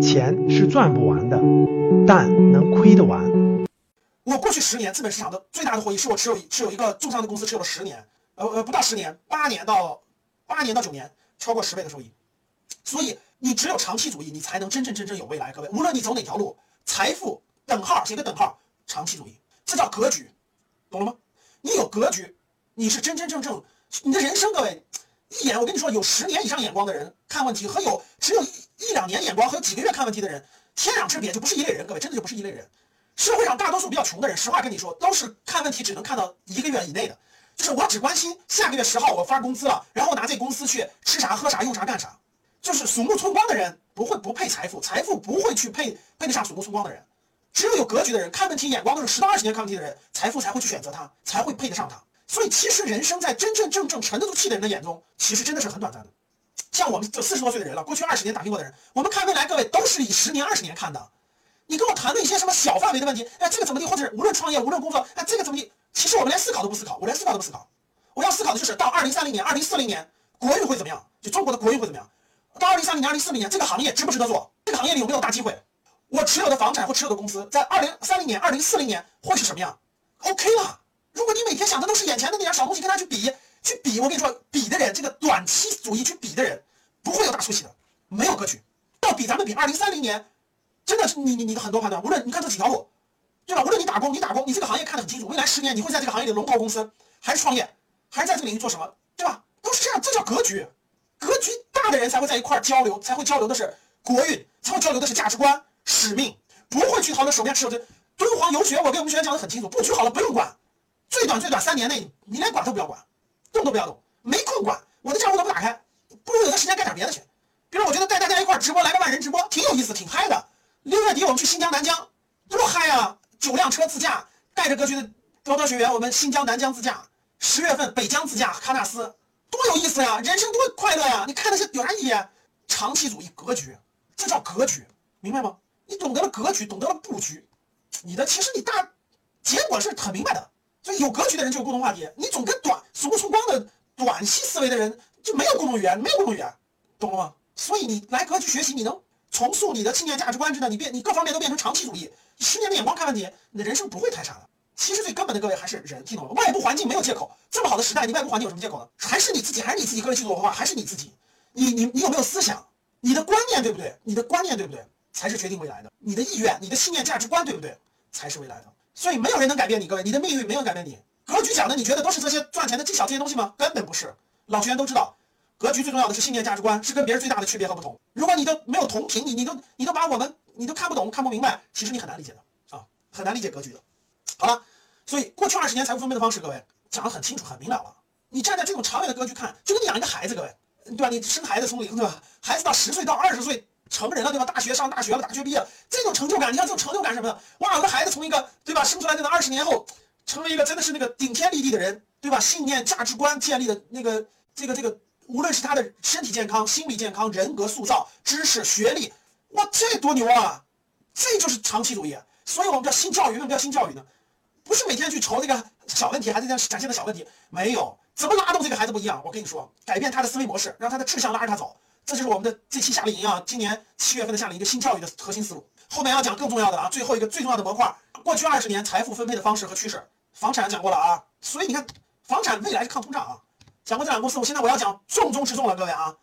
钱是赚不完的，但能亏得完。我过去十年资本市场的最大的获益是我持有持有一个重仓的公司持有了十年，呃呃不到十年，八年到八年到九年，超过十倍的收益。所以你只有长期主义，你才能真正真正有未来。各位，无论你走哪条路，财富等号写个等号，长期主义，这叫格局，懂了吗？你有格局，你是真真正正你的人生。各位，一眼我跟你说，有十年以上眼光的人看问题和有只有一两年眼光和几个月看问题的人，天壤之别，就不是一类人。各位，真的就不是一类人。社会上大多数比较穷的人，实话跟你说，都是看问题只能看到一个月以内的，就是我只关心下个月十号我发工资了，然后拿这公司去吃啥喝啥用啥干啥。就是鼠目寸光的人不会不配财富，财富不会去配配得上鼠目寸光的人。只有有格局的人，看问题眼光都是十到二十年看问题的人，财富才会去选择他，才会配得上他。所以其实人生在真真正正沉得住气的人的眼中，其实真的是很短暂的。像我们这四十多岁的人了，过去二十年打拼过的人，我们看未来，各位都是以十年、二十年看的。你跟我谈论一些什么小范围的问题，哎，这个怎么地，或者是无论创业、无论工作，哎，这个怎么地，其实我们连思考都不思考，我连思考都不思考。我要思考的就是到二零三零年、二零四零年，国运会怎么样？就中国的国运会怎么样？到二零三零年、二零四零年，这个行业值不值得做？这个行业里有没有大机会？我持有的房产或持有的公司在二零三零年、二零四零年会是什么样？OK 了。如果你每天想的都是眼前的那点小东西，跟他去比，去比，我跟你说，比的人，这个短期主义去比的人，不会有大出息的，没有格局。要比咱们比二零三零年，真的是你你你的很多判断，无论你看这几条路，对吧？无论你打工，你打工，你这个行业看得很清楚，未来十年你会在这个行业里龙头公司，还是创业，还是在这个领域做什么，对吧？都是这样，这叫格局。格局大的人才会在一块交流，才会交流的是国运，才会交流的是价值观、使命，不会去讨论手边持有的敦煌游学。我跟我们学员讲的很清楚，布局好了不用管，最短最短三年内你连管都不要管，动都不要动，没空管。我的账户都不打开，不如有的时间干点别的去。比如我觉得带大家一块直播，来个万人直播，挺有意思，挺嗨的。六月底我们去新疆南疆，多嗨啊！九辆车自驾，带着格局的高端学员，我们新疆南疆自驾。十月份北疆自驾，喀纳斯。多有意思呀，人生多快乐呀！你看那些有啥意义？长期主义格局，这叫格局，明白吗？你懂得了格局，懂得了布局，你的其实你大结果是很明白的。有格局的人就有共同话题，你总跟短数不出光的短期思维的人就没有共同语言，没有共同语言，懂了吗？所以你来格局学习，你能重塑你的信念价值观，知道你变你各方面都变成长期主义，十年的眼光看问题，你的人生不会太差的。其实最根本的，各位还是人，听懂了？外部环境没有借口，这么好的时代，你外部环境有什么借口呢？还是你自己，还是你自己个人基础文化，还是你自己？你你你有没有思想？你的观念对不对？你的观念对不对？才是决定未来的。你的意愿、你的信念、价值观对不对？才是未来的。所以没有人能改变你，各位，你的命运没有改变你。格局讲的，你觉得都是这些赚钱的技巧这些东西吗？根本不是。老学员都知道，格局最重要的是信念、价值观，是跟别人最大的区别和不同。如果你都没有同频，你你都你都把我们你都看不懂、看不明白，其实你很难理解的啊，很难理解格局的。好了。所以，过去二十年财富分配的方式，各位讲得很清楚、很明了了。你站在这种长远的格局看，就跟你养一个孩子，各位，对吧？你生孩子从零，对吧？孩子到十岁到二十岁成人了，对吧？大学上大学了，大学毕业，这种成就感，你看这种成就感什么的，哇！我的孩子从一个，对吧？生出来那个二十年后，成为一个真的是那个顶天立地的人，对吧？信念、价值观建立的那个，这个这个，无论是他的身体健康、心理健康、人格塑造、知识、学历，哇，这多牛啊！这就是长期主义。所以我们叫新教育，为什么叫新教育呢？不是每天去愁这个小问题，孩子这展现的小问题，没有怎么拉动这个孩子不一样。我跟你说，改变他的思维模式，让他的志向拉着他走，这就是我们的这期夏令营啊，今年七月份的夏令营一个新教育的核心思路。后面要讲更重要的啊，最后一个最重要的模块，过去二十年财富分配的方式和趋势。房产讲过了啊，所以你看，房产未来是抗通胀啊，讲过这两个公司，我现在我要讲重中之重了，各位啊，